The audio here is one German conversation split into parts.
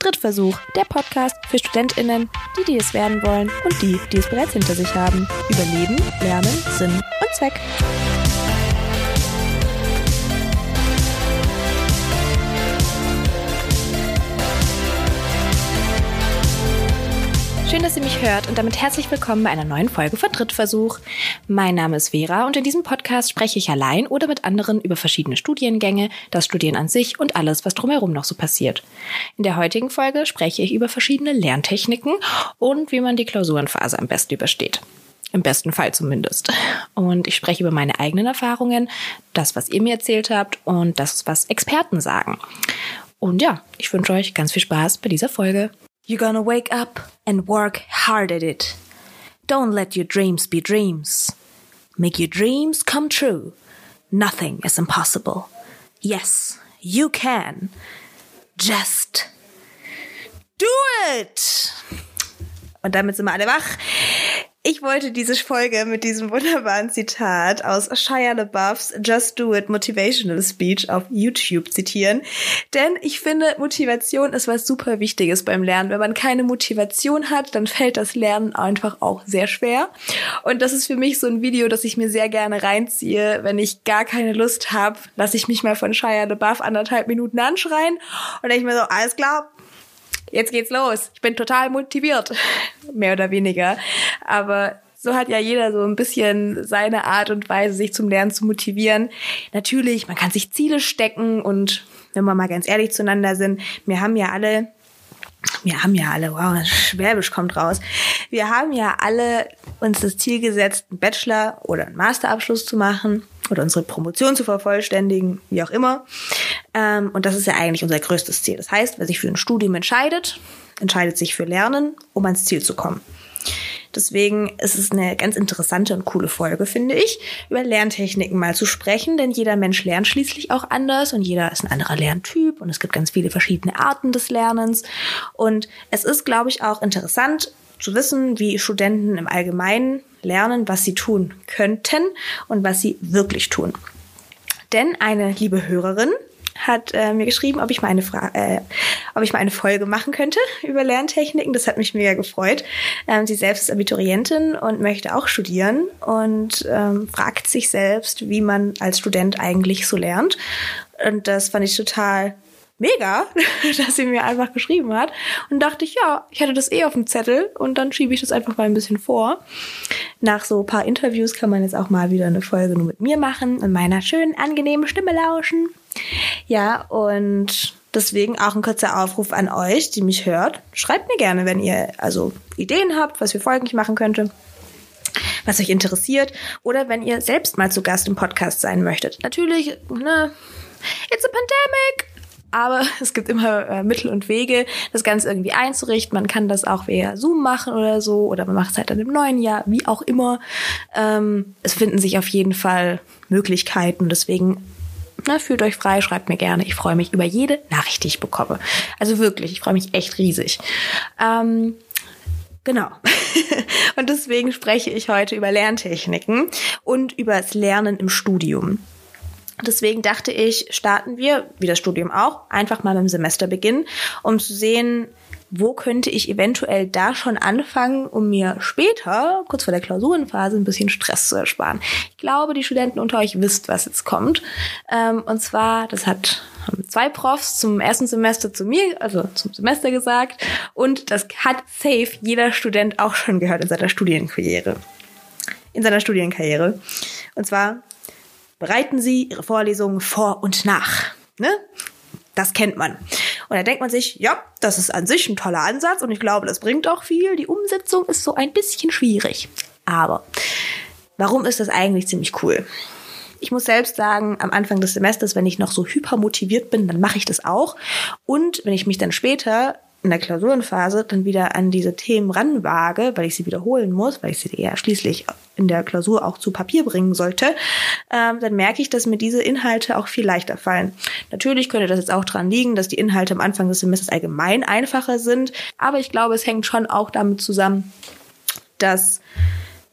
Drittversuch, der Podcast für StudentInnen, die, die es werden wollen und die, die es bereits hinter sich haben. Überleben, Lernen, Sinn und Zweck. Hört und damit herzlich willkommen bei einer neuen Folge von Drittversuch. Mein Name ist Vera und in diesem Podcast spreche ich allein oder mit anderen über verschiedene Studiengänge, das Studieren an sich und alles, was drumherum noch so passiert. In der heutigen Folge spreche ich über verschiedene Lerntechniken und wie man die Klausurenphase am besten übersteht. Im besten Fall zumindest. Und ich spreche über meine eigenen Erfahrungen, das, was ihr mir erzählt habt und das, was Experten sagen. Und ja, ich wünsche euch ganz viel Spaß bei dieser Folge. You're gonna wake up and work hard at it. Don't let your dreams be dreams. Make your dreams come true. Nothing is impossible. Yes, you can. Just do it! Und damit sind wir alle wach. Ich wollte diese Folge mit diesem wunderbaren Zitat aus Shia LaBeoufs Just Do It Motivational Speech auf YouTube zitieren. Denn ich finde, Motivation ist was super Wichtiges beim Lernen. Wenn man keine Motivation hat, dann fällt das Lernen einfach auch sehr schwer. Und das ist für mich so ein Video, das ich mir sehr gerne reinziehe. Wenn ich gar keine Lust habe, lasse ich mich mal von Shia LaBeouf anderthalb Minuten anschreien und denke ich mir so, alles klar, jetzt geht's los. Ich bin total motiviert. Mehr oder weniger. Aber so hat ja jeder so ein bisschen seine Art und Weise, sich zum Lernen zu motivieren. Natürlich, man kann sich Ziele stecken und wenn wir mal ganz ehrlich zueinander sind, wir haben ja alle wir haben ja alle, wow, Schwäbisch kommt raus. Wir haben ja alle uns das Ziel gesetzt, einen Bachelor oder einen Masterabschluss zu machen oder unsere Promotion zu vervollständigen, wie auch immer. Ähm, und das ist ja eigentlich unser größtes Ziel. Das heißt, wer sich für ein Studium entscheidet, entscheidet sich für Lernen, um ans Ziel zu kommen. Deswegen ist es eine ganz interessante und coole Folge, finde ich, über Lerntechniken mal zu sprechen, denn jeder Mensch lernt schließlich auch anders und jeder ist ein anderer Lerntyp und es gibt ganz viele verschiedene Arten des Lernens. Und es ist, glaube ich, auch interessant zu wissen, wie Studenten im Allgemeinen lernen, was sie tun könnten und was sie wirklich tun. Denn eine liebe Hörerin hat äh, mir geschrieben, ob ich mal eine Fra äh, ob ich mal eine Folge machen könnte über Lerntechniken. Das hat mich mega gefreut. Ähm, sie selbst ist Abiturientin und möchte auch studieren und ähm, fragt sich selbst, wie man als Student eigentlich so lernt. Und das fand ich total mega, dass sie mir einfach geschrieben hat. Und dachte ich, ja, ich hatte das eh auf dem Zettel und dann schiebe ich das einfach mal ein bisschen vor. Nach so ein paar Interviews kann man jetzt auch mal wieder eine Folge nur mit mir machen und meiner schönen, angenehmen Stimme lauschen. Ja, und deswegen auch ein kurzer Aufruf an euch, die mich hört. Schreibt mir gerne, wenn ihr also Ideen habt, was für Folgen ich machen könnte was euch interessiert oder wenn ihr selbst mal zu Gast im Podcast sein möchtet. Natürlich, ne, it's a pandemic. Aber es gibt immer äh, Mittel und Wege, das Ganze irgendwie einzurichten. Man kann das auch via Zoom machen oder so, oder man macht es halt dann im neuen Jahr, wie auch immer. Ähm, es finden sich auf jeden Fall Möglichkeiten. Deswegen na, fühlt euch frei, schreibt mir gerne. Ich freue mich über jede Nachricht, die ich bekomme. Also wirklich, ich freue mich echt riesig. Ähm, Genau. und deswegen spreche ich heute über Lerntechniken und über das Lernen im Studium. Deswegen dachte ich, starten wir, wie das Studium auch, einfach mal beim Semesterbeginn, um zu sehen, wo könnte ich eventuell da schon anfangen, um mir später, kurz vor der Klausurenphase, ein bisschen Stress zu ersparen. Ich glaube, die Studenten unter euch wisst, was jetzt kommt. Ähm, und zwar, das hat zwei Profs zum ersten Semester zu mir, also zum Semester gesagt. Und das hat safe jeder Student auch schon gehört in seiner Studienkarriere. In seiner Studienkarriere. Und zwar, bereiten Sie Ihre Vorlesungen vor und nach. Ne? Das kennt man. Und da denkt man sich, ja, das ist an sich ein toller Ansatz und ich glaube, das bringt auch viel. Die Umsetzung ist so ein bisschen schwierig. Aber warum ist das eigentlich ziemlich cool? Ich muss selbst sagen, am Anfang des Semesters, wenn ich noch so hypermotiviert bin, dann mache ich das auch. Und wenn ich mich dann später in der Klausurenphase dann wieder an diese Themen ranwage, weil ich sie wiederholen muss, weil ich sie ja schließlich in der Klausur auch zu Papier bringen sollte, ähm, dann merke ich, dass mir diese Inhalte auch viel leichter fallen. Natürlich könnte das jetzt auch dran liegen, dass die Inhalte am Anfang des Semesters allgemein einfacher sind, aber ich glaube, es hängt schon auch damit zusammen, dass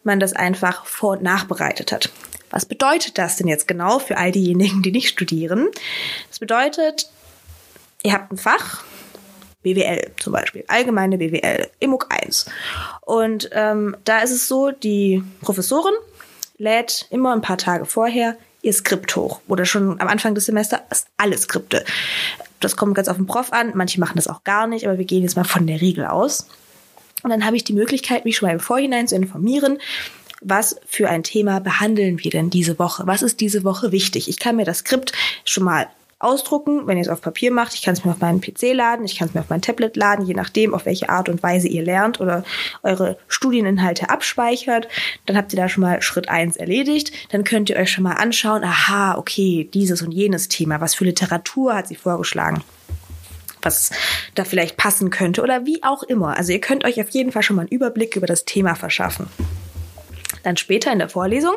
man das einfach vor- und nachbereitet hat. Was bedeutet das denn jetzt genau für all diejenigen, die nicht studieren? Das bedeutet, ihr habt ein Fach, BWL zum Beispiel, allgemeine BWL, IMUG 1. Und ähm, da ist es so, die Professorin lädt immer ein paar Tage vorher ihr Skript hoch oder schon am Anfang des Semesters alle Skripte. Das kommt ganz auf den Prof an, manche machen das auch gar nicht, aber wir gehen jetzt mal von der Regel aus. Und dann habe ich die Möglichkeit, mich schon mal im Vorhinein zu informieren, was für ein Thema behandeln wir denn diese Woche? Was ist diese Woche wichtig? Ich kann mir das Skript schon mal ausdrucken, wenn ihr es auf Papier macht. Ich kann es mir auf meinen PC laden, ich kann es mir auf mein Tablet laden, je nachdem, auf welche Art und Weise ihr lernt oder eure Studieninhalte abspeichert. Dann habt ihr da schon mal Schritt eins erledigt. Dann könnt ihr euch schon mal anschauen, aha, okay, dieses und jenes Thema, was für Literatur hat sie vorgeschlagen was da vielleicht passen könnte oder wie auch immer. Also ihr könnt euch auf jeden Fall schon mal einen Überblick über das Thema verschaffen. Dann später in der Vorlesung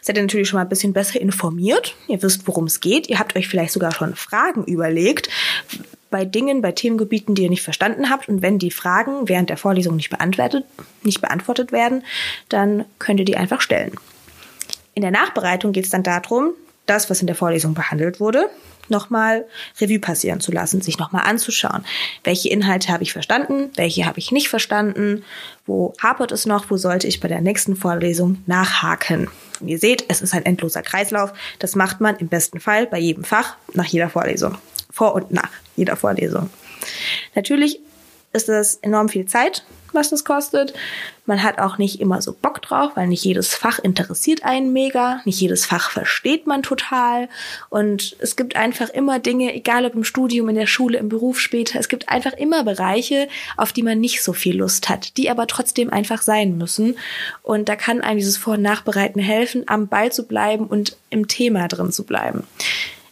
seid ihr natürlich schon mal ein bisschen besser informiert. Ihr wisst, worum es geht. Ihr habt euch vielleicht sogar schon Fragen überlegt bei Dingen, bei Themengebieten, die ihr nicht verstanden habt. Und wenn die Fragen während der Vorlesung nicht beantwortet, nicht beantwortet werden, dann könnt ihr die einfach stellen. In der Nachbereitung geht es dann darum, das, was in der Vorlesung behandelt wurde, nochmal Revue passieren zu lassen, sich nochmal anzuschauen. Welche Inhalte habe ich verstanden, welche habe ich nicht verstanden, wo hapert es noch, wo sollte ich bei der nächsten Vorlesung nachhaken. Und ihr seht, es ist ein endloser Kreislauf. Das macht man im besten Fall bei jedem Fach nach jeder Vorlesung. Vor und nach jeder Vorlesung. Natürlich ist das enorm viel Zeit, was das kostet. Man hat auch nicht immer so Bock drauf, weil nicht jedes Fach interessiert einen mega, nicht jedes Fach versteht man total und es gibt einfach immer Dinge, egal ob im Studium, in der Schule, im Beruf später, es gibt einfach immer Bereiche, auf die man nicht so viel Lust hat, die aber trotzdem einfach sein müssen und da kann einem dieses Vor- und Nachbereiten helfen, am Ball zu bleiben und im Thema drin zu bleiben.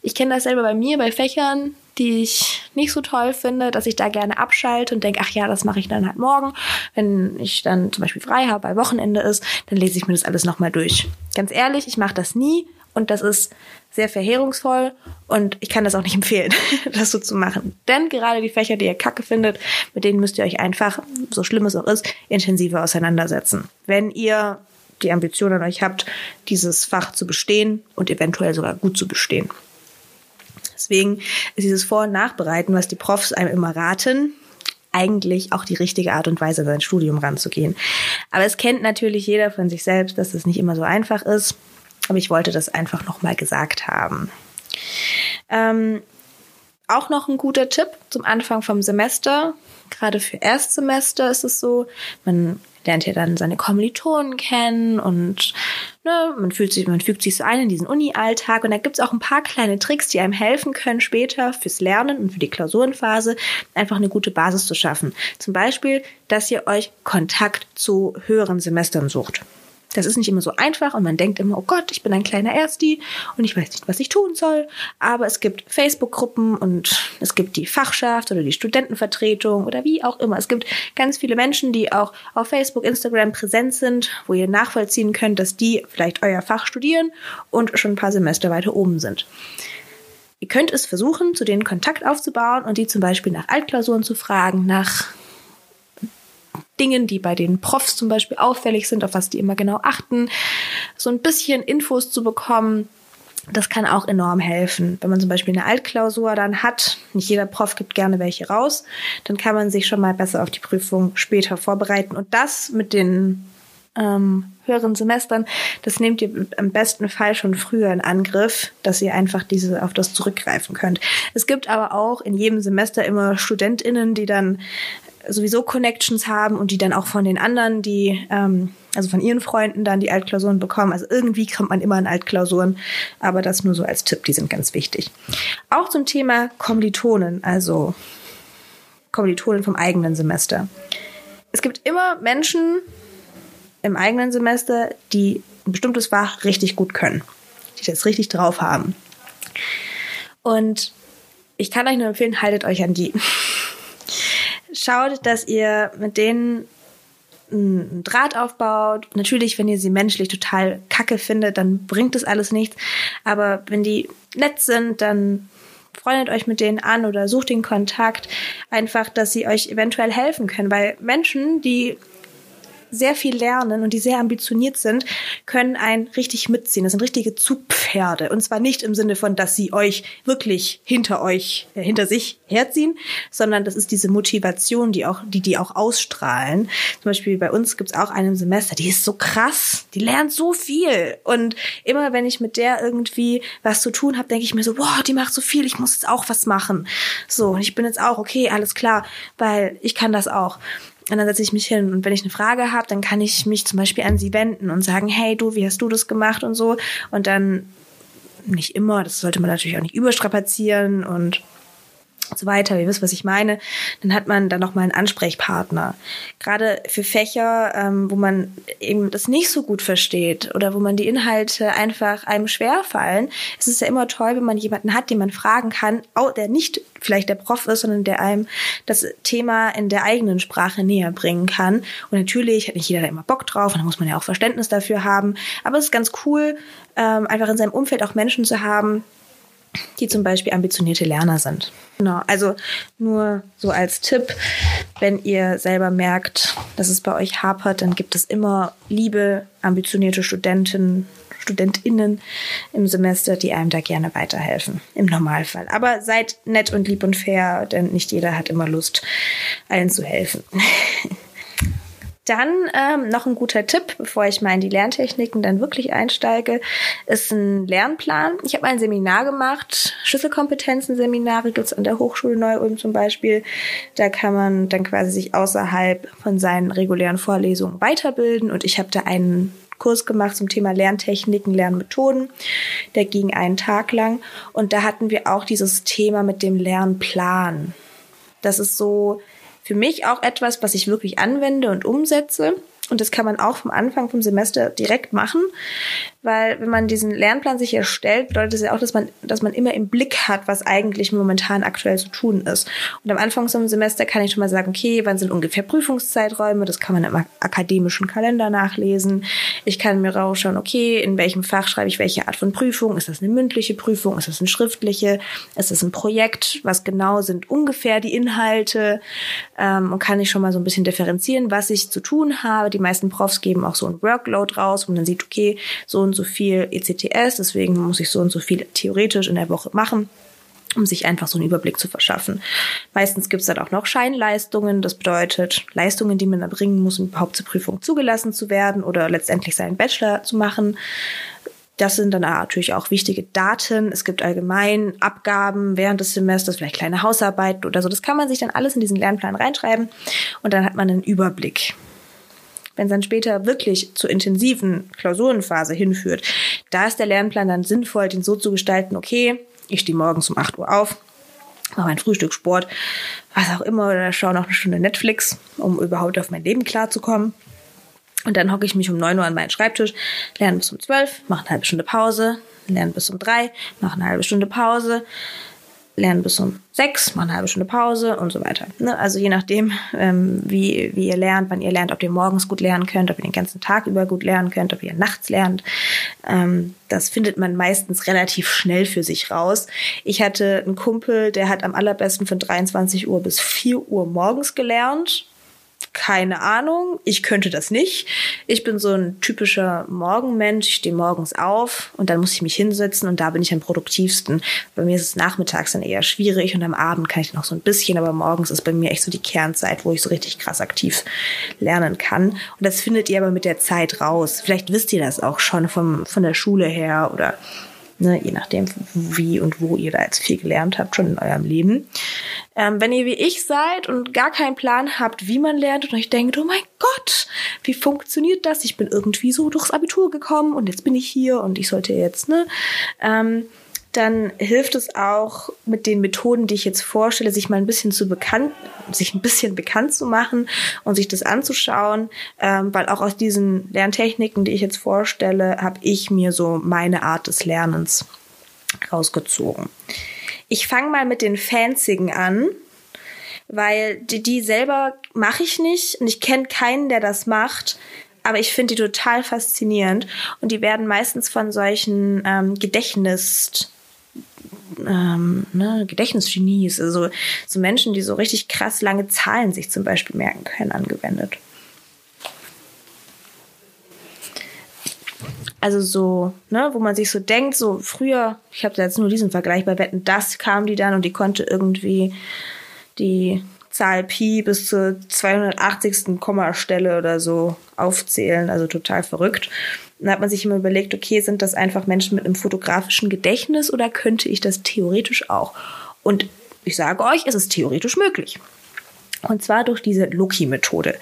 Ich kenne das selber bei mir, bei Fächern, die ich nicht so toll finde, dass ich da gerne abschalte und denke, ach ja, das mache ich dann halt morgen. Wenn ich dann zum Beispiel frei habe, weil Wochenende ist, dann lese ich mir das alles nochmal durch. Ganz ehrlich, ich mache das nie und das ist sehr verheerungsvoll und ich kann das auch nicht empfehlen, das so zu machen. Denn gerade die Fächer, die ihr kacke findet, mit denen müsst ihr euch einfach, so schlimm es auch ist, intensiver auseinandersetzen. Wenn ihr die Ambition an euch habt, dieses Fach zu bestehen und eventuell sogar gut zu bestehen. Deswegen ist dieses Vor- und Nachbereiten, was die Profs einem immer raten, eigentlich auch die richtige Art und Weise, sein Studium ranzugehen. Aber es kennt natürlich jeder von sich selbst, dass es nicht immer so einfach ist. Aber ich wollte das einfach nochmal gesagt haben. Ähm, auch noch ein guter Tipp zum Anfang vom Semester. Gerade für Erstsemester ist es so, man lernt ja dann seine Kommilitonen kennen und ne, man fühlt sich, man fügt sich so ein in diesen Uni-Alltag und da gibt's auch ein paar kleine Tricks, die einem helfen können, später fürs Lernen und für die Klausurenphase einfach eine gute Basis zu schaffen. Zum Beispiel, dass ihr euch Kontakt zu höheren Semestern sucht. Das ist nicht immer so einfach und man denkt immer, oh Gott, ich bin ein kleiner Ersti und ich weiß nicht, was ich tun soll. Aber es gibt Facebook-Gruppen und es gibt die Fachschaft oder die Studentenvertretung oder wie auch immer. Es gibt ganz viele Menschen, die auch auf Facebook, Instagram präsent sind, wo ihr nachvollziehen könnt, dass die vielleicht euer Fach studieren und schon ein paar Semester weiter oben sind. Ihr könnt es versuchen, zu denen Kontakt aufzubauen und die zum Beispiel nach Altklausuren zu fragen, nach Dingen, die bei den Profs zum Beispiel auffällig sind, auf was die immer genau achten, so ein bisschen Infos zu bekommen. Das kann auch enorm helfen. Wenn man zum Beispiel eine Altklausur dann hat, nicht jeder Prof gibt gerne welche raus, dann kann man sich schon mal besser auf die Prüfung später vorbereiten. Und das mit den ähm, höheren Semestern, das nehmt ihr im besten Fall schon früher in Angriff, dass ihr einfach diese auf das zurückgreifen könnt. Es gibt aber auch in jedem Semester immer StudentInnen, die dann sowieso Connections haben und die dann auch von den anderen, die, ähm, also von ihren Freunden dann die Altklausuren bekommen. Also irgendwie kommt man immer in Altklausuren, aber das nur so als Tipp, die sind ganz wichtig. Auch zum Thema Kommilitonen, also Kommilitonen vom eigenen Semester. Es gibt immer Menschen im eigenen Semester, die ein bestimmtes Fach richtig gut können, die das richtig drauf haben. Und ich kann euch nur empfehlen, haltet euch an die schaut, dass ihr mit denen einen Draht aufbaut. Natürlich, wenn ihr sie menschlich total kacke findet, dann bringt das alles nichts. Aber wenn die nett sind, dann freundet euch mit denen an oder sucht den Kontakt. Einfach, dass sie euch eventuell helfen können. Weil Menschen, die sehr viel lernen und die sehr ambitioniert sind, können einen richtig mitziehen. Das sind richtige Zugpferde. Und zwar nicht im Sinne von, dass sie euch wirklich hinter euch, äh, hinter sich herziehen, sondern das ist diese Motivation, die auch, die die auch ausstrahlen. Zum Beispiel bei uns gibt's auch einen Semester, die ist so krass, die lernt so viel. Und immer wenn ich mit der irgendwie was zu tun habe, denke ich mir so, wow, die macht so viel, ich muss jetzt auch was machen. So, und ich bin jetzt auch, okay, alles klar, weil ich kann das auch. Und dann setze ich mich hin und wenn ich eine Frage habe, dann kann ich mich zum Beispiel an sie wenden und sagen, hey du, wie hast du das gemacht und so. Und dann nicht immer, das sollte man natürlich auch nicht überstrapazieren und so weiter, ihr wisst, was ich meine, dann hat man dann noch mal einen Ansprechpartner. Gerade für Fächer, ähm, wo man eben das nicht so gut versteht oder wo man die Inhalte einfach einem schwer fallen, es ist ja immer toll, wenn man jemanden hat, den man fragen kann, der nicht vielleicht der Prof ist, sondern der einem das Thema in der eigenen Sprache näher bringen kann. Und natürlich hat nicht jeder da immer Bock drauf und da muss man ja auch Verständnis dafür haben. Aber es ist ganz cool, ähm, einfach in seinem Umfeld auch Menschen zu haben, die zum Beispiel ambitionierte Lerner sind. Genau, also nur so als Tipp, wenn ihr selber merkt, dass es bei euch hapert, dann gibt es immer liebe, ambitionierte Studenten, StudentInnen im Semester, die einem da gerne weiterhelfen. Im Normalfall. Aber seid nett und lieb und fair, denn nicht jeder hat immer Lust, allen zu helfen. Dann ähm, noch ein guter Tipp, bevor ich mal in die Lerntechniken dann wirklich einsteige, ist ein Lernplan. Ich habe ein Seminar gemacht, Schlüsselkompetenzen-Seminare gibt's an der Hochschule Neu-Ulm zum Beispiel. Da kann man dann quasi sich außerhalb von seinen regulären Vorlesungen weiterbilden und ich habe da einen Kurs gemacht zum Thema Lerntechniken, Lernmethoden. Der ging einen Tag lang und da hatten wir auch dieses Thema mit dem Lernplan. Das ist so für mich auch etwas, was ich wirklich anwende und umsetze. Und das kann man auch vom Anfang vom Semester direkt machen, weil wenn man diesen Lernplan sich erstellt, bedeutet das ja auch, dass man, dass man immer im Blick hat, was eigentlich momentan aktuell zu tun ist. Und am Anfang vom Semester kann ich schon mal sagen, okay, wann sind ungefähr Prüfungszeiträume? Das kann man im akademischen Kalender nachlesen. Ich kann mir rausschauen, okay, in welchem Fach schreibe ich welche Art von Prüfung? Ist das eine mündliche Prüfung? Ist das eine schriftliche? Ist das ein Projekt? Was genau sind ungefähr die Inhalte? Ähm, und kann ich schon mal so ein bisschen differenzieren, was ich zu tun habe. Die meisten Profs geben auch so ein Workload raus, wo man sieht, okay, so und so viel ECTS, deswegen muss ich so und so viel theoretisch in der Woche machen um sich einfach so einen Überblick zu verschaffen. Meistens gibt es dann auch noch Scheinleistungen, das bedeutet Leistungen, die man erbringen muss, um überhaupt zur Prüfung zugelassen zu werden oder letztendlich seinen Bachelor zu machen. Das sind dann natürlich auch wichtige Daten. Es gibt allgemein Abgaben während des Semesters, vielleicht kleine Hausarbeiten oder so. Das kann man sich dann alles in diesen Lernplan reinschreiben und dann hat man einen Überblick wenn es dann später wirklich zur intensiven Klausurenphase hinführt, da ist der Lernplan dann sinnvoll, den so zu gestalten, okay, ich stehe morgens um 8 Uhr auf, mache mein Frühstück, Sport, was auch immer, oder schaue noch eine Stunde Netflix, um überhaupt auf mein Leben klarzukommen. Und dann hocke ich mich um 9 Uhr an meinen Schreibtisch, lerne bis um 12, mache eine halbe Stunde Pause, lerne bis um 3, mache eine halbe Stunde Pause, lernen bis um sechs, machen eine halbe Stunde Pause und so weiter. Ne? Also je nachdem, ähm, wie, wie ihr lernt, wann ihr lernt, ob ihr morgens gut lernen könnt, ob ihr den ganzen Tag über gut lernen könnt, ob ihr nachts lernt. Ähm, das findet man meistens relativ schnell für sich raus. Ich hatte einen Kumpel, der hat am allerbesten von 23 Uhr bis 4 Uhr morgens gelernt keine Ahnung. Ich könnte das nicht. Ich bin so ein typischer Morgenmensch. Ich stehe morgens auf und dann muss ich mich hinsetzen und da bin ich am produktivsten. Bei mir ist es nachmittags dann eher schwierig und am Abend kann ich noch so ein bisschen, aber morgens ist bei mir echt so die Kernzeit, wo ich so richtig krass aktiv lernen kann. Und das findet ihr aber mit der Zeit raus. Vielleicht wisst ihr das auch schon vom, von der Schule her oder ne, je nachdem, wie und wo ihr da jetzt viel gelernt habt, schon in eurem Leben. Ähm, wenn ihr wie ich seid und gar keinen Plan habt, wie man lernt und euch denkt, oh mein Gott, wie funktioniert das? Ich bin irgendwie so durchs Abitur gekommen und jetzt bin ich hier und ich sollte jetzt, ne? Ähm, dann hilft es auch mit den Methoden, die ich jetzt vorstelle, sich mal ein bisschen zu bekannt, sich ein bisschen bekannt zu machen und sich das anzuschauen, ähm, weil auch aus diesen Lerntechniken, die ich jetzt vorstelle, habe ich mir so meine Art des Lernens rausgezogen. Ich fange mal mit den Fanzigen an, weil die, die selber mache ich nicht und ich kenne keinen, der das macht aber ich finde die total faszinierend und die werden meistens von solchen ähm, Gedächtnis ähm, ne, Gedächtnisgenies, also so Menschen, die so richtig krass lange Zahlen sich zum Beispiel merken können, angewendet. Also so, ne, wo man sich so denkt, so früher, ich habe jetzt nur diesen Vergleich bei Wetten, das kam die dann und die konnte irgendwie die Zahl Pi bis zur 280. Kommastelle oder so aufzählen, also total verrückt. Und da hat man sich immer überlegt, okay, sind das einfach Menschen mit einem fotografischen Gedächtnis oder könnte ich das theoretisch auch? Und ich sage euch, es ist theoretisch möglich. Und zwar durch diese Loki-Methode.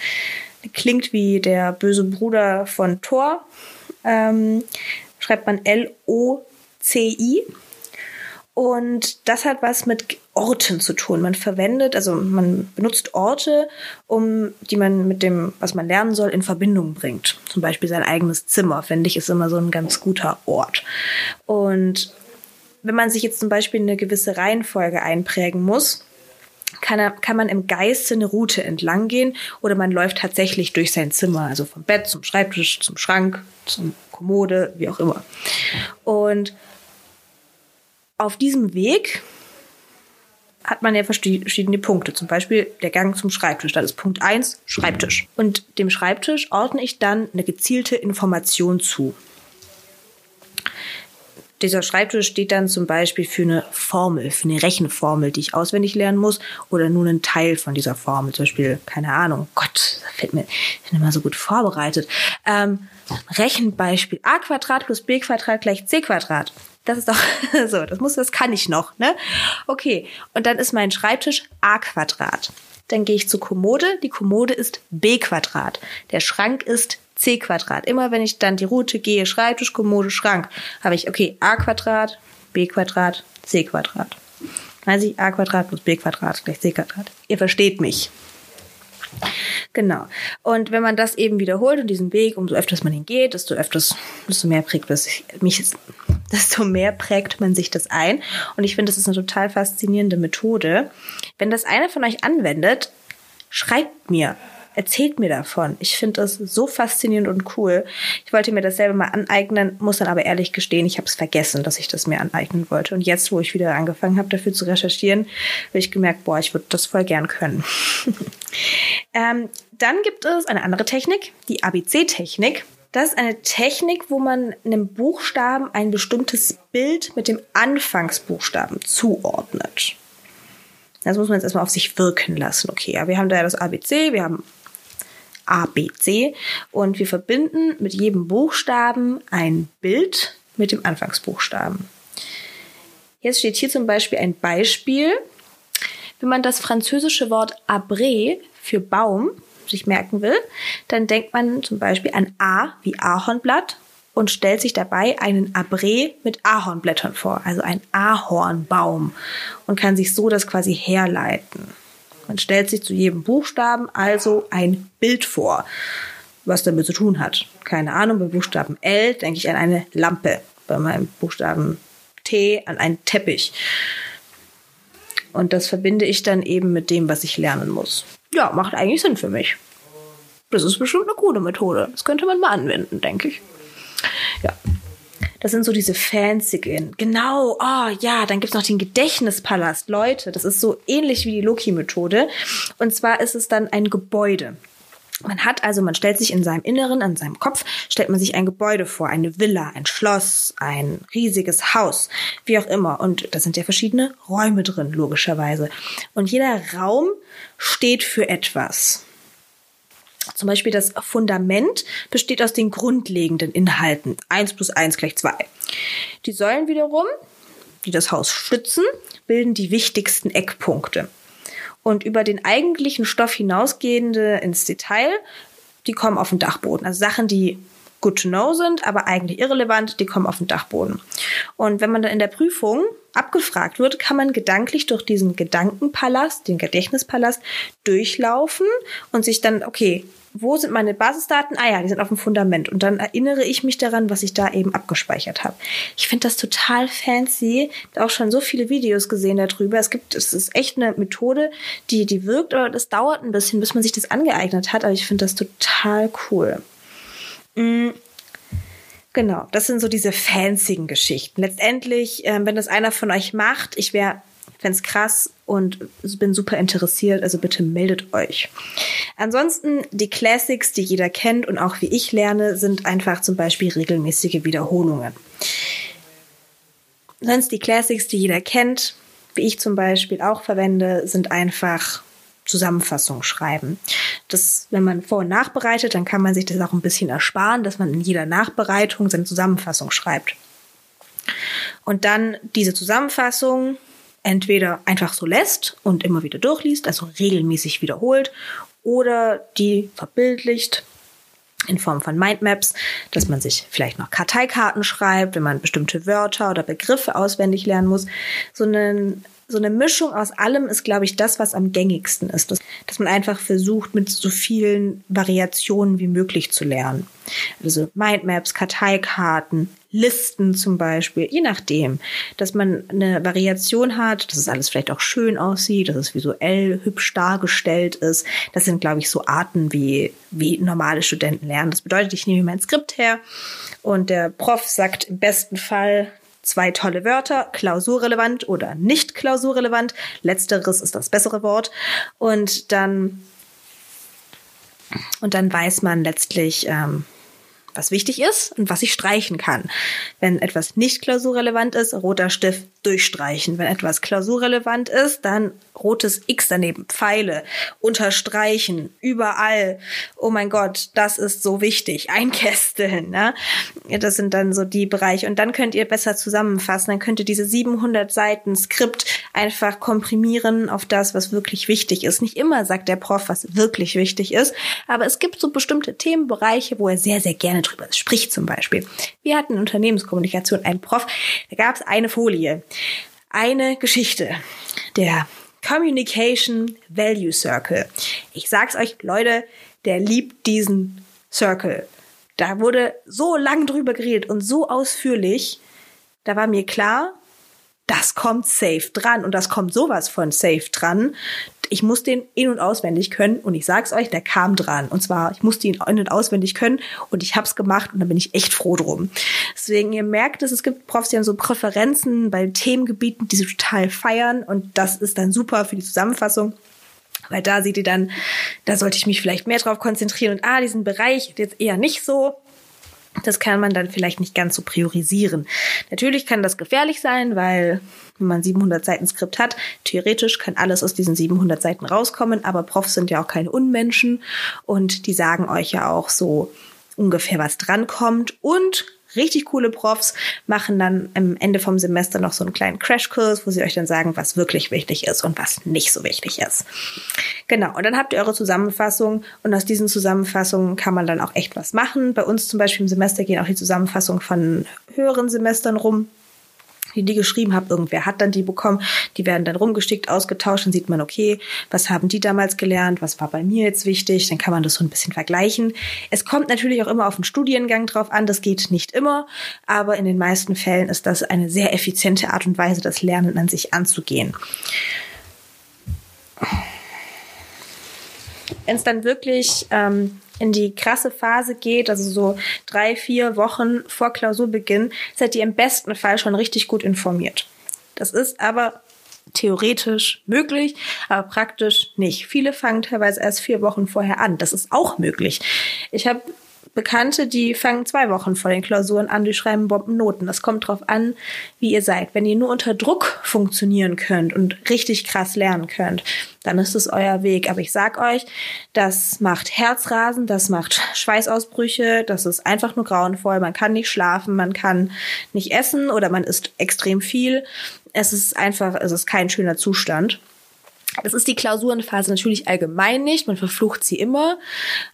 Klingt wie der böse Bruder von Thor. Ähm, schreibt man L-O-C-I. Und das hat was mit Orten zu tun. Man verwendet, also man benutzt Orte, um die man mit dem, was man lernen soll, in Verbindung bringt. Zum Beispiel sein eigenes Zimmer, finde ich, ist immer so ein ganz guter Ort. Und wenn man sich jetzt zum Beispiel eine gewisse Reihenfolge einprägen muss, kann, er, kann man im Geiste eine Route entlang gehen oder man läuft tatsächlich durch sein Zimmer, also vom Bett zum Schreibtisch, zum Schrank, zum Kommode, wie auch immer. Und auf diesem Weg hat man ja verschiedene Punkte. Zum Beispiel der Gang zum Schreibtisch. Das ist Punkt 1, Schreibtisch. Und dem Schreibtisch ordne ich dann eine gezielte Information zu. Dieser Schreibtisch steht dann zum Beispiel für eine Formel, für eine Rechenformel, die ich auswendig lernen muss, oder nur einen Teil von dieser Formel. Zum Beispiel, keine Ahnung, Gott, da fällt mir, ich bin immer so gut vorbereitet. Ähm, Rechenbeispiel a Quadrat plus b Quadrat gleich c Quadrat. Das ist doch so, das muss, das kann ich noch, ne? Okay. Und dann ist mein Schreibtisch a Quadrat. Dann gehe ich zur Kommode. Die Kommode ist b Quadrat. Der Schrank ist c Quadrat. Immer wenn ich dann die Route gehe, Schreibtisch, Kommode, Schrank, habe ich, okay, a Quadrat, b Quadrat, c Quadrat. Weiß ich, a Quadrat plus b Quadrat gleich c Quadrat. Ihr versteht mich. Genau. Und wenn man das eben wiederholt und diesen Weg, umso öfters man ihn geht, desto öfters, desto mehr prägt das mich, desto mehr prägt man sich das ein. Und ich finde, das ist eine total faszinierende Methode. Wenn das einer von euch anwendet, schreibt mir, Erzählt mir davon. Ich finde das so faszinierend und cool. Ich wollte mir das selber mal aneignen, muss dann aber ehrlich gestehen, ich habe es vergessen, dass ich das mir aneignen wollte. Und jetzt, wo ich wieder angefangen habe, dafür zu recherchieren, habe ich gemerkt, boah, ich würde das voll gern können. ähm, dann gibt es eine andere Technik, die ABC-Technik. Das ist eine Technik, wo man einem Buchstaben ein bestimmtes Bild mit dem Anfangsbuchstaben zuordnet. Das muss man jetzt erstmal auf sich wirken lassen. Okay, ja, wir haben da ja das ABC, wir haben A, B, C. Und wir verbinden mit jedem Buchstaben ein Bild mit dem Anfangsbuchstaben. Jetzt steht hier zum Beispiel ein Beispiel. Wenn man das französische Wort Abré für Baum sich merken will, dann denkt man zum Beispiel an A wie Ahornblatt und stellt sich dabei einen Abré mit Ahornblättern vor, also ein Ahornbaum und kann sich so das quasi herleiten. Man stellt sich zu jedem Buchstaben also ein Bild vor, was damit zu tun hat. Keine Ahnung, bei Buchstaben L denke ich an eine Lampe, bei meinem Buchstaben T an einen Teppich. Und das verbinde ich dann eben mit dem, was ich lernen muss. Ja, macht eigentlich Sinn für mich. Das ist bestimmt eine coole Methode. Das könnte man mal anwenden, denke ich. Ja, das sind so diese fancygen. Genau, oh ja, dann gibt's noch den Gedächtnispalast. Leute, das ist so ähnlich wie die Loki-Methode. Und zwar ist es dann ein Gebäude. Man hat also, man stellt sich in seinem Inneren, an seinem Kopf, stellt man sich ein Gebäude vor, eine Villa, ein Schloss, ein riesiges Haus, wie auch immer. Und da sind ja verschiedene Räume drin, logischerweise. Und jeder Raum steht für etwas. Zum Beispiel das Fundament besteht aus den grundlegenden Inhalten. Eins plus eins gleich zwei. Die Säulen wiederum, die das Haus stützen, bilden die wichtigsten Eckpunkte. Und über den eigentlichen Stoff hinausgehende ins Detail, die kommen auf den Dachboden. Also Sachen, die good to know sind, aber eigentlich irrelevant, die kommen auf den Dachboden. Und wenn man dann in der Prüfung abgefragt wird, kann man gedanklich durch diesen Gedankenpalast, den Gedächtnispalast, durchlaufen und sich dann, okay, wo sind meine Basisdaten? Ah ja, die sind auf dem Fundament. Und dann erinnere ich mich daran, was ich da eben abgespeichert habe. Ich finde das total fancy. Auch schon so viele Videos gesehen darüber. Es gibt, es ist echt eine Methode, die, die wirkt, aber das dauert ein bisschen, bis man sich das angeeignet hat. Aber ich finde das total cool. Mhm. Genau, das sind so diese fancyen Geschichten. Letztendlich, äh, wenn das einer von euch macht, ich wäre fände krass und bin super interessiert, also bitte meldet euch. Ansonsten die Classics, die jeder kennt und auch wie ich lerne, sind einfach zum Beispiel regelmäßige Wiederholungen. Sonst die Classics, die jeder kennt, wie ich zum Beispiel auch verwende, sind einfach Zusammenfassung schreiben. Das, wenn man vor- und nachbereitet, dann kann man sich das auch ein bisschen ersparen, dass man in jeder Nachbereitung seine Zusammenfassung schreibt. Und dann diese Zusammenfassung entweder einfach so lässt und immer wieder durchliest, also regelmäßig wiederholt, oder die verbildlicht in Form von Mindmaps, dass man sich vielleicht noch Karteikarten schreibt, wenn man bestimmte Wörter oder Begriffe auswendig lernen muss. So einen so eine Mischung aus allem ist, glaube ich, das, was am gängigsten ist. Dass, dass man einfach versucht, mit so vielen Variationen wie möglich zu lernen. Also Mindmaps, Karteikarten, Listen zum Beispiel, je nachdem, dass man eine Variation hat, dass es alles vielleicht auch schön aussieht, dass es visuell hübsch dargestellt ist. Das sind, glaube ich, so Arten, wie, wie normale Studenten lernen. Das bedeutet, ich nehme mein Skript her und der Prof sagt im besten Fall, zwei tolle Wörter, klausurrelevant oder nicht klausurrelevant. Letzteres ist das bessere Wort. Und dann, und dann weiß man letztlich, ähm, was wichtig ist und was ich streichen kann. Wenn etwas nicht klausurrelevant ist, roter Stift durchstreichen. Wenn etwas klausurrelevant ist, dann rotes X daneben, Pfeile, unterstreichen, überall. Oh mein Gott, das ist so wichtig. Einkästeln. Ne? Das sind dann so die Bereiche. Und dann könnt ihr besser zusammenfassen. Dann könnt ihr diese 700 Seiten Skript einfach komprimieren auf das, was wirklich wichtig ist. Nicht immer sagt der Prof, was wirklich wichtig ist, aber es gibt so bestimmte Themenbereiche, wo er sehr, sehr gerne drüber spricht zum Beispiel. Wir hatten in Unternehmenskommunikation einen Prof, da gab es eine Folie, eine Geschichte, der Communication Value Circle. Ich sag's euch, Leute, der liebt diesen Circle. Da wurde so lang drüber geredet und so ausführlich, da war mir klar, das kommt safe dran und das kommt sowas von safe dran. Ich muss den in- und auswendig können und ich sag's euch, der kam dran. Und zwar, ich musste ihn in- und auswendig können und ich hab's gemacht und da bin ich echt froh drum. Deswegen, ihr merkt es, es gibt Profs, die haben so Präferenzen bei Themengebieten, die sie total feiern und das ist dann super für die Zusammenfassung. Weil da seht ihr dann, da sollte ich mich vielleicht mehr drauf konzentrieren und ah, diesen Bereich jetzt eher nicht so. Das kann man dann vielleicht nicht ganz so priorisieren. Natürlich kann das gefährlich sein, weil wenn man 700 Seiten Skript hat, theoretisch kann alles aus diesen 700 Seiten rauskommen, aber Profs sind ja auch keine Unmenschen und die sagen euch ja auch so ungefähr, was drankommt und richtig coole Profs machen dann am Ende vom Semester noch so einen kleinen Crashkurs, wo sie euch dann sagen, was wirklich wichtig ist und was nicht so wichtig ist. Genau, und dann habt ihr eure Zusammenfassung und aus diesen Zusammenfassungen kann man dann auch echt was machen. Bei uns zum Beispiel im Semester gehen auch die Zusammenfassungen von höheren Semestern rum die die geschrieben habe, irgendwer hat dann die bekommen, die werden dann rumgestickt, ausgetauscht, dann sieht man, okay, was haben die damals gelernt, was war bei mir jetzt wichtig, dann kann man das so ein bisschen vergleichen. Es kommt natürlich auch immer auf den Studiengang drauf an, das geht nicht immer, aber in den meisten Fällen ist das eine sehr effiziente Art und Weise, das Lernen an sich anzugehen. Wenn es dann wirklich ähm, in die krasse Phase geht, also so drei, vier Wochen vor Klausurbeginn, seid ihr im besten Fall schon richtig gut informiert. Das ist aber theoretisch möglich, aber praktisch nicht. Viele fangen teilweise erst vier Wochen vorher an. Das ist auch möglich. Ich habe Bekannte, die fangen zwei Wochen vor den Klausuren an, die schreiben Bombennoten. Das kommt drauf an, wie ihr seid. Wenn ihr nur unter Druck funktionieren könnt und richtig krass lernen könnt, dann ist es euer Weg. Aber ich sag euch, das macht Herzrasen, das macht Schweißausbrüche, das ist einfach nur grauenvoll. Man kann nicht schlafen, man kann nicht essen oder man isst extrem viel. Es ist einfach, es ist kein schöner Zustand. Das ist die Klausurenphase natürlich allgemein nicht, man verflucht sie immer,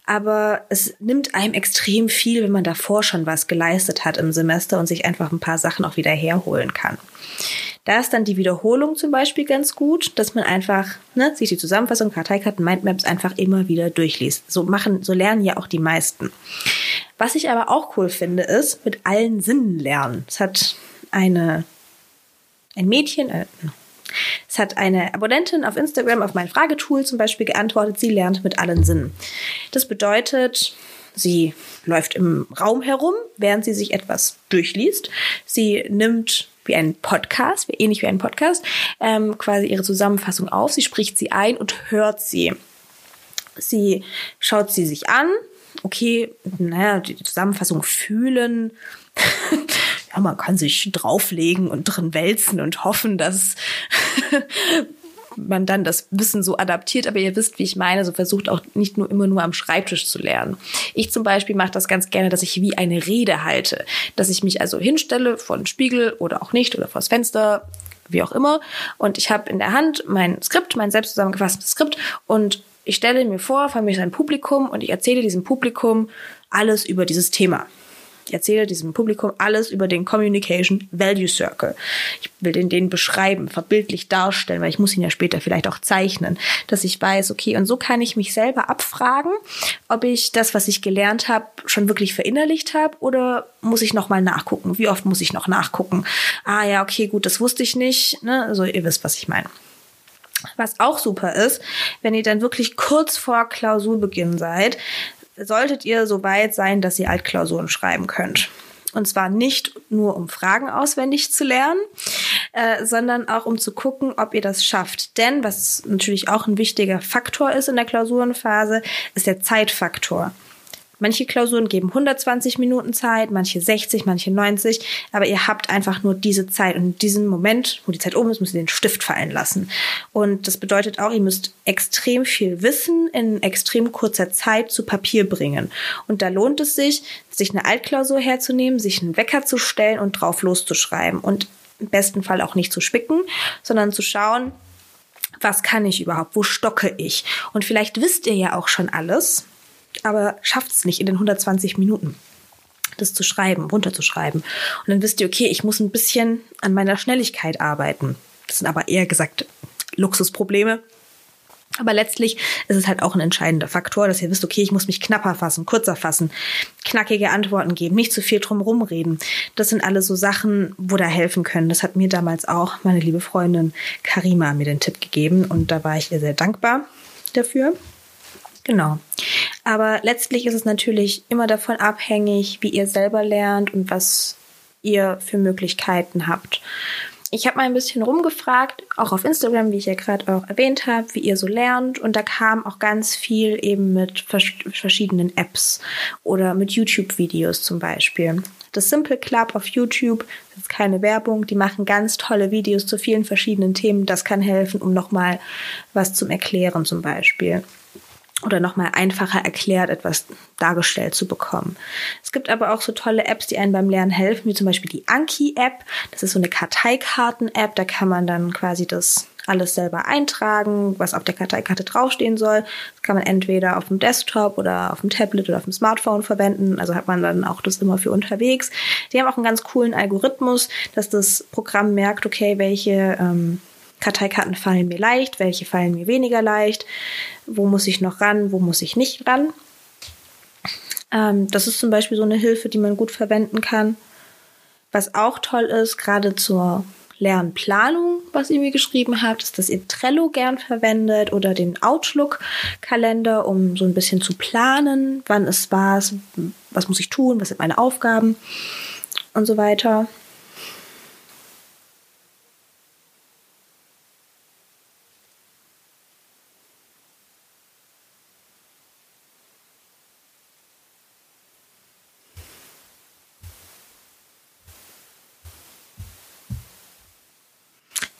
aber es nimmt einem extrem viel, wenn man davor schon was geleistet hat im Semester und sich einfach ein paar Sachen auch wieder herholen kann. Da ist dann die Wiederholung zum Beispiel ganz gut, dass man einfach ne, sich die Zusammenfassung, Karteikarten, Mindmaps einfach immer wieder durchliest. So machen, so lernen ja auch die meisten. Was ich aber auch cool finde, ist mit allen Sinnen lernen. Es hat eine ein Mädchen, äh, es hat eine Abonnentin auf Instagram auf mein Fragetool zum Beispiel geantwortet, sie lernt mit allen Sinnen. Das bedeutet, Sie läuft im Raum herum, während sie sich etwas durchliest. Sie nimmt wie ein Podcast, ähnlich wie ein Podcast, ähm, quasi ihre Zusammenfassung auf. Sie spricht sie ein und hört sie. Sie schaut sie sich an. Okay, naja, die Zusammenfassung fühlen. ja, man kann sich drauflegen und drin wälzen und hoffen, dass man dann das Wissen so adaptiert, aber ihr wisst, wie ich meine, so versucht auch nicht nur immer nur am Schreibtisch zu lernen. Ich zum Beispiel mache das ganz gerne, dass ich wie eine Rede halte, dass ich mich also hinstelle vor den Spiegel oder auch nicht oder vors Fenster, wie auch immer, und ich habe in der Hand mein Skript, mein selbst zusammengefasstes Skript und ich stelle mir vor, vor mir ist ein Publikum und ich erzähle diesem Publikum alles über dieses Thema. Erzähle diesem Publikum alles über den Communication Value Circle. Ich will den, den beschreiben, verbildlich darstellen, weil ich muss ihn ja später vielleicht auch zeichnen, dass ich weiß, okay, und so kann ich mich selber abfragen, ob ich das, was ich gelernt habe, schon wirklich verinnerlicht habe oder muss ich nochmal nachgucken? Wie oft muss ich noch nachgucken? Ah ja, okay, gut, das wusste ich nicht. Ne? Also ihr wisst, was ich meine. Was auch super ist, wenn ihr dann wirklich kurz vor Klausurbeginn seid, solltet ihr so weit sein, dass ihr Altklausuren schreiben könnt. Und zwar nicht nur, um Fragen auswendig zu lernen, äh, sondern auch um zu gucken, ob ihr das schafft. Denn was natürlich auch ein wichtiger Faktor ist in der Klausurenphase, ist der Zeitfaktor. Manche Klausuren geben 120 Minuten Zeit, manche 60, manche 90, aber ihr habt einfach nur diese Zeit. Und in diesem Moment, wo die Zeit oben ist, müsst ihr den Stift fallen lassen. Und das bedeutet auch, ihr müsst extrem viel Wissen in extrem kurzer Zeit zu Papier bringen. Und da lohnt es sich, sich eine Altklausur herzunehmen, sich einen Wecker zu stellen und drauf loszuschreiben. Und im besten Fall auch nicht zu spicken, sondern zu schauen, was kann ich überhaupt? Wo stocke ich? Und vielleicht wisst ihr ja auch schon alles aber schafft es nicht in den 120 Minuten das zu schreiben, runterzuschreiben. Und dann wisst ihr, okay, ich muss ein bisschen an meiner Schnelligkeit arbeiten. Das sind aber eher gesagt Luxusprobleme. Aber letztlich ist es halt auch ein entscheidender Faktor, dass ihr wisst, okay, ich muss mich knapper fassen, kurzer fassen, knackige Antworten geben, nicht zu viel drum rumreden. Das sind alles so Sachen, wo da helfen können. Das hat mir damals auch meine liebe Freundin Karima mir den Tipp gegeben und da war ich ihr sehr dankbar dafür. Genau. Aber letztlich ist es natürlich immer davon abhängig, wie ihr selber lernt und was ihr für Möglichkeiten habt. Ich habe mal ein bisschen rumgefragt, auch auf Instagram, wie ich ja gerade auch erwähnt habe, wie ihr so lernt. Und da kam auch ganz viel eben mit verschiedenen Apps oder mit YouTube-Videos zum Beispiel. Das Simple Club auf YouTube, das ist keine Werbung, die machen ganz tolle Videos zu vielen verschiedenen Themen. Das kann helfen, um nochmal was zum Erklären zum Beispiel oder nochmal einfacher erklärt etwas dargestellt zu bekommen. Es gibt aber auch so tolle Apps, die einem beim Lernen helfen, wie zum Beispiel die Anki-App. Das ist so eine Karteikarten-App, da kann man dann quasi das alles selber eintragen, was auf der Karteikarte draufstehen soll. Das kann man entweder auf dem Desktop oder auf dem Tablet oder auf dem Smartphone verwenden. Also hat man dann auch das immer für unterwegs. Die haben auch einen ganz coolen Algorithmus, dass das Programm merkt, okay, welche ähm, Karteikarten fallen mir leicht, welche fallen mir weniger leicht, wo muss ich noch ran, wo muss ich nicht ran. Ähm, das ist zum Beispiel so eine Hilfe, die man gut verwenden kann. Was auch toll ist, gerade zur Lernplanung, was ihr mir geschrieben habt, ist, dass ihr Trello gern verwendet oder den Outlook-Kalender, um so ein bisschen zu planen, wann ist was, was muss ich tun, was sind meine Aufgaben und so weiter.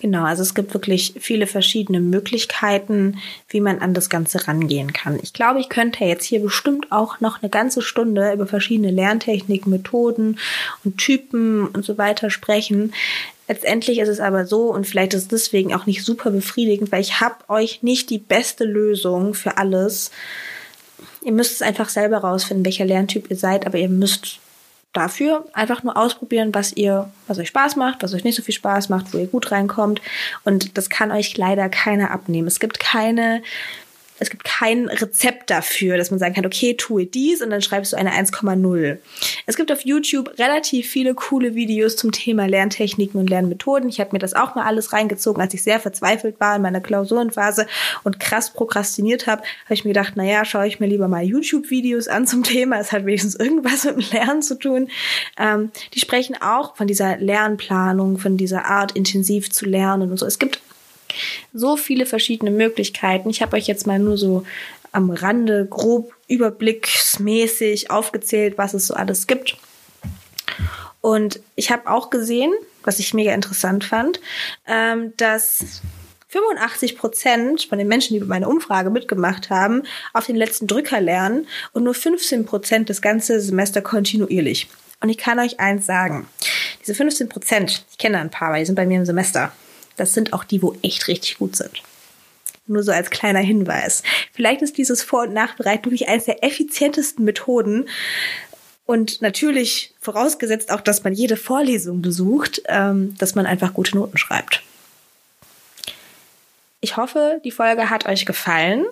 Genau, also es gibt wirklich viele verschiedene Möglichkeiten, wie man an das Ganze rangehen kann. Ich glaube, ich könnte jetzt hier bestimmt auch noch eine ganze Stunde über verschiedene Lerntechniken, Methoden und Typen und so weiter sprechen. Letztendlich ist es aber so, und vielleicht ist es deswegen auch nicht super befriedigend, weil ich habe euch nicht die beste Lösung für alles. Ihr müsst es einfach selber rausfinden, welcher Lerntyp ihr seid, aber ihr müsst dafür einfach nur ausprobieren, was ihr, was euch Spaß macht, was euch nicht so viel Spaß macht, wo ihr gut reinkommt. Und das kann euch leider keiner abnehmen. Es gibt keine es gibt kein Rezept dafür, dass man sagen kann, okay, tue dies und dann schreibst du eine 1,0. Es gibt auf YouTube relativ viele coole Videos zum Thema Lerntechniken und Lernmethoden. Ich habe mir das auch mal alles reingezogen, als ich sehr verzweifelt war in meiner Klausurenphase und krass prokrastiniert habe, habe ich mir gedacht, naja, schaue ich mir lieber mal YouTube-Videos an zum Thema. Es hat wenigstens irgendwas mit dem Lernen zu tun. Ähm, die sprechen auch von dieser Lernplanung, von dieser Art, intensiv zu lernen und so. Es gibt so viele verschiedene Möglichkeiten. Ich habe euch jetzt mal nur so am Rande grob überblicksmäßig aufgezählt, was es so alles gibt. Und ich habe auch gesehen, was ich mega interessant fand, ähm, dass 85 Prozent von den Menschen, die bei meiner Umfrage mitgemacht haben, auf den letzten Drücker lernen und nur 15 Prozent das ganze Semester kontinuierlich. Und ich kann euch eins sagen. Diese 15 Prozent, ich kenne ein paar, weil die sind bei mir im Semester. Das sind auch die, wo echt richtig gut sind. Nur so als kleiner Hinweis. Vielleicht ist dieses Vor- und Nachbereiten wirklich eines der effizientesten Methoden. Und natürlich vorausgesetzt auch, dass man jede Vorlesung besucht, ähm, dass man einfach gute Noten schreibt. Ich hoffe, die Folge hat euch gefallen.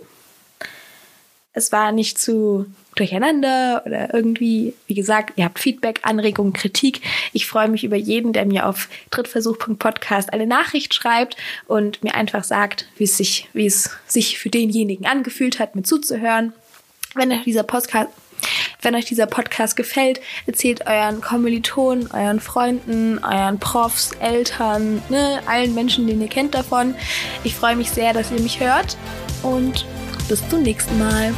Es war nicht zu durcheinander oder irgendwie, wie gesagt, ihr habt Feedback, Anregungen, Kritik. Ich freue mich über jeden, der mir auf drittversuch.podcast eine Nachricht schreibt und mir einfach sagt, wie es sich, wie es sich für denjenigen angefühlt hat, mir zuzuhören. Wenn euch dieser Podcast wenn euch dieser Podcast gefällt, erzählt euren Kommilitonen, euren Freunden, euren Profs, Eltern, ne, allen Menschen, den ihr kennt davon. Ich freue mich sehr, dass ihr mich hört und bis zum nächsten Mal.